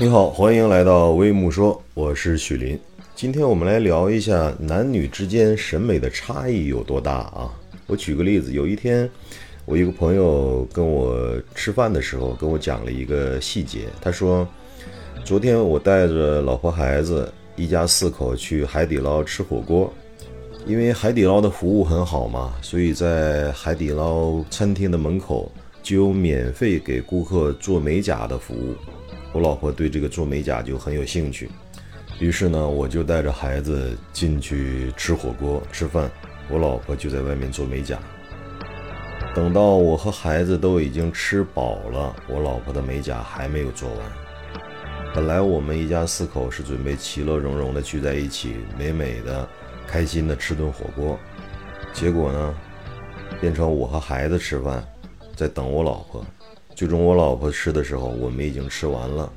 你好，欢迎来到微木说，我是许林。今天我们来聊一下男女之间审美的差异有多大啊？我举个例子，有一天我一个朋友跟我吃饭的时候跟我讲了一个细节，他说，昨天我带着老婆孩子一家四口去海底捞吃火锅，因为海底捞的服务很好嘛，所以在海底捞餐厅的门口就有免费给顾客做美甲的服务。我老婆对这个做美甲就很有兴趣，于是呢，我就带着孩子进去吃火锅吃饭，我老婆就在外面做美甲。等到我和孩子都已经吃饱了，我老婆的美甲还没有做完。本来我们一家四口是准备其乐融融的聚在一起，美美的、开心的吃顿火锅，结果呢，变成我和孩子吃饭，在等我老婆。最终我老婆吃的时候，我们已经吃完了，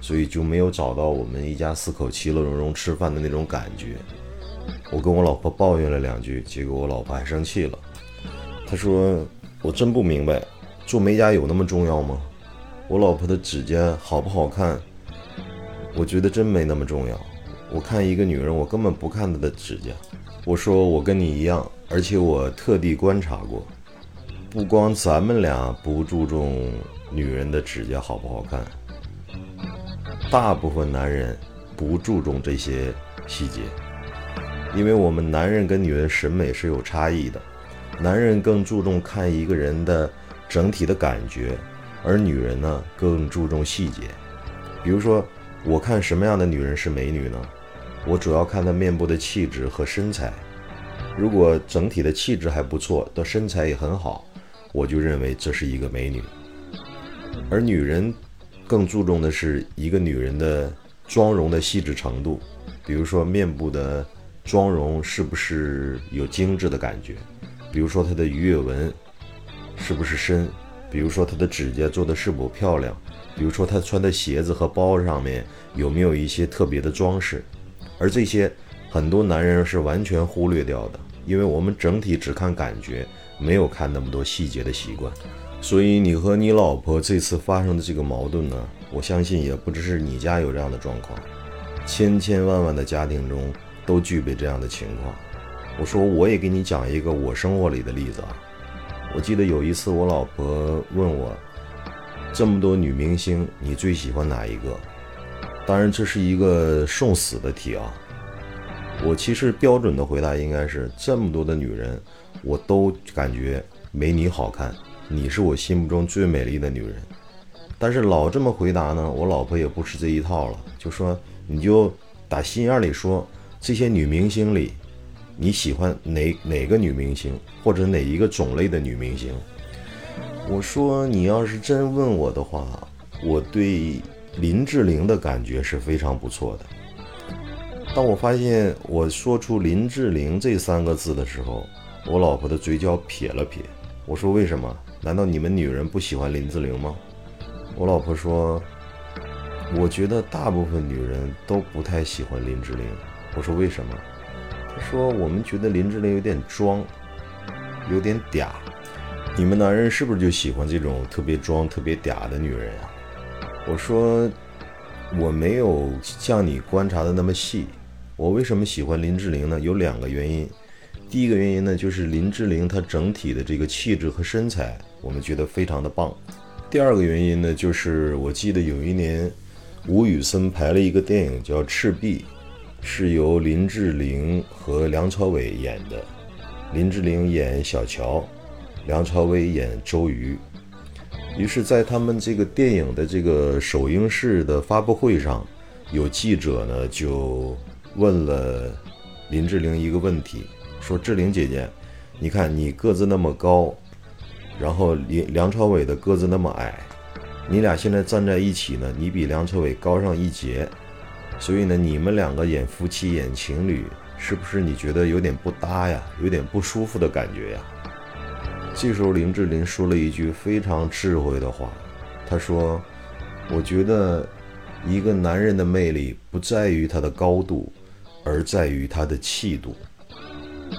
所以就没有找到我们一家四口其乐融融吃饭的那种感觉。我跟我老婆抱怨了两句，结果我老婆还生气了。她说：“我真不明白，做美甲有那么重要吗？我老婆的指甲好不好看，我觉得真没那么重要。我看一个女人，我根本不看她的指甲。”我说：“我跟你一样，而且我特地观察过。”不光咱们俩不注重女人的指甲好不好看，大部分男人不注重这些细节，因为我们男人跟女人审美是有差异的，男人更注重看一个人的整体的感觉，而女人呢更注重细节。比如说，我看什么样的女人是美女呢？我主要看她面部的气质和身材，如果整体的气质还不错，的身材也很好。我就认为这是一个美女，而女人更注重的是一个女人的妆容的细致程度，比如说面部的妆容是不是有精致的感觉，比如说她的鱼尾纹是不是深，比如说她的指甲做的是否漂亮，比如说她穿的鞋子和包上面有没有一些特别的装饰，而这些很多男人是完全忽略掉的，因为我们整体只看感觉。没有看那么多细节的习惯，所以你和你老婆这次发生的这个矛盾呢，我相信也不只是你家有这样的状况，千千万万的家庭中都具备这样的情况。我说我也给你讲一个我生活里的例子啊，我记得有一次我老婆问我，这么多女明星，你最喜欢哪一个？当然这是一个送死的题啊，我其实标准的回答应该是这么多的女人。我都感觉没你好看，你是我心目中最美丽的女人。但是老这么回答呢，我老婆也不吃这一套了，就说你就打心眼里说，这些女明星里，你喜欢哪哪个女明星，或者哪一个种类的女明星？我说你要是真问我的话，我对林志玲的感觉是非常不错的。当我发现我说出林志玲这三个字的时候，我老婆的嘴角撇了撇，我说：“为什么？难道你们女人不喜欢林志玲吗？”我老婆说：“我觉得大部分女人都不太喜欢林志玲。”我说：“为什么？”她说：“我们觉得林志玲有点装，有点嗲。你们男人是不是就喜欢这种特别装、特别嗲的女人啊？”我说：“我没有像你观察的那么细。我为什么喜欢林志玲呢？有两个原因。”第一个原因呢，就是林志玲她整体的这个气质和身材，我们觉得非常的棒。第二个原因呢，就是我记得有一年，吴宇森拍了一个电影叫《赤壁》，是由林志玲和梁朝伟演的。林志玲演小乔，梁朝伟演周瑜。于是，在他们这个电影的这个首映式的发布会上，有记者呢就问了林志玲一个问题。说志玲姐姐，你看你个子那么高，然后梁梁朝伟的个子那么矮，你俩现在站在一起呢，你比梁朝伟高上一截，所以呢，你们两个演夫妻演情侣，是不是你觉得有点不搭呀，有点不舒服的感觉呀？这时候林志玲说了一句非常智慧的话，她说：“我觉得一个男人的魅力不在于他的高度，而在于他的气度。”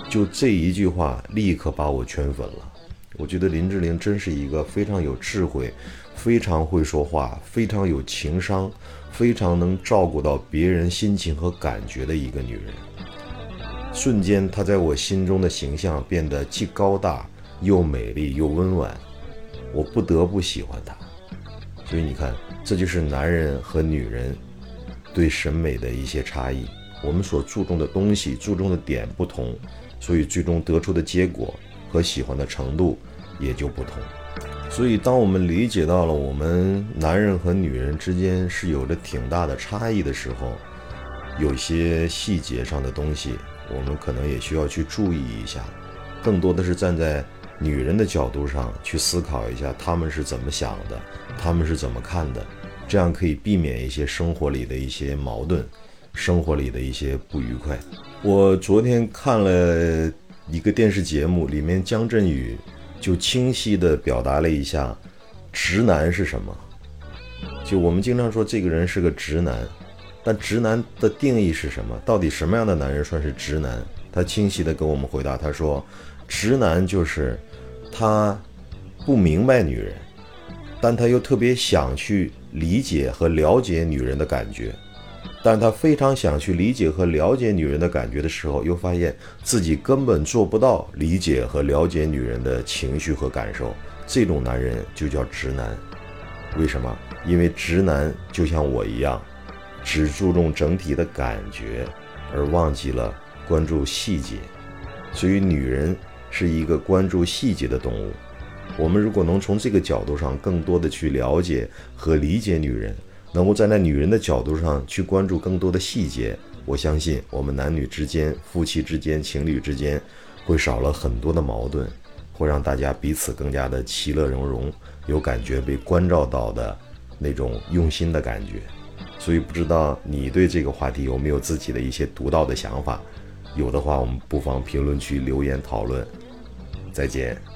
就这一句话，立刻把我圈粉了。我觉得林志玲真是一个非常有智慧、非常会说话、非常有情商、非常能照顾到别人心情和感觉的一个女人。瞬间，她在我心中的形象变得既高大又美丽又温婉，我不得不喜欢她。所以你看，这就是男人和女人对审美的一些差异。我们所注重的东西、注重的点不同，所以最终得出的结果和喜欢的程度也就不同。所以，当我们理解到了我们男人和女人之间是有着挺大的差异的时候，有些细节上的东西，我们可能也需要去注意一下。更多的是站在女人的角度上去思考一下，他们是怎么想的，他们是怎么看的，这样可以避免一些生活里的一些矛盾。生活里的一些不愉快。我昨天看了一个电视节目，里面姜振宇就清晰地表达了一下直男是什么。就我们经常说这个人是个直男，但直男的定义是什么？到底什么样的男人算是直男？他清晰地跟我们回答，他说，直男就是他不明白女人，但他又特别想去理解和了解女人的感觉。但他非常想去理解和了解女人的感觉的时候，又发现自己根本做不到理解和了解女人的情绪和感受。这种男人就叫直男。为什么？因为直男就像我一样，只注重整体的感觉，而忘记了关注细节。所以，女人是一个关注细节的动物。我们如果能从这个角度上更多的去了解和理解女人。能够站在女人的角度上去关注更多的细节，我相信我们男女之间、夫妻之间、情侣之间，会少了很多的矛盾，会让大家彼此更加的其乐融融，有感觉被关照到的那种用心的感觉。所以不知道你对这个话题有没有自己的一些独到的想法？有的话，我们不妨评论区留言讨论。再见。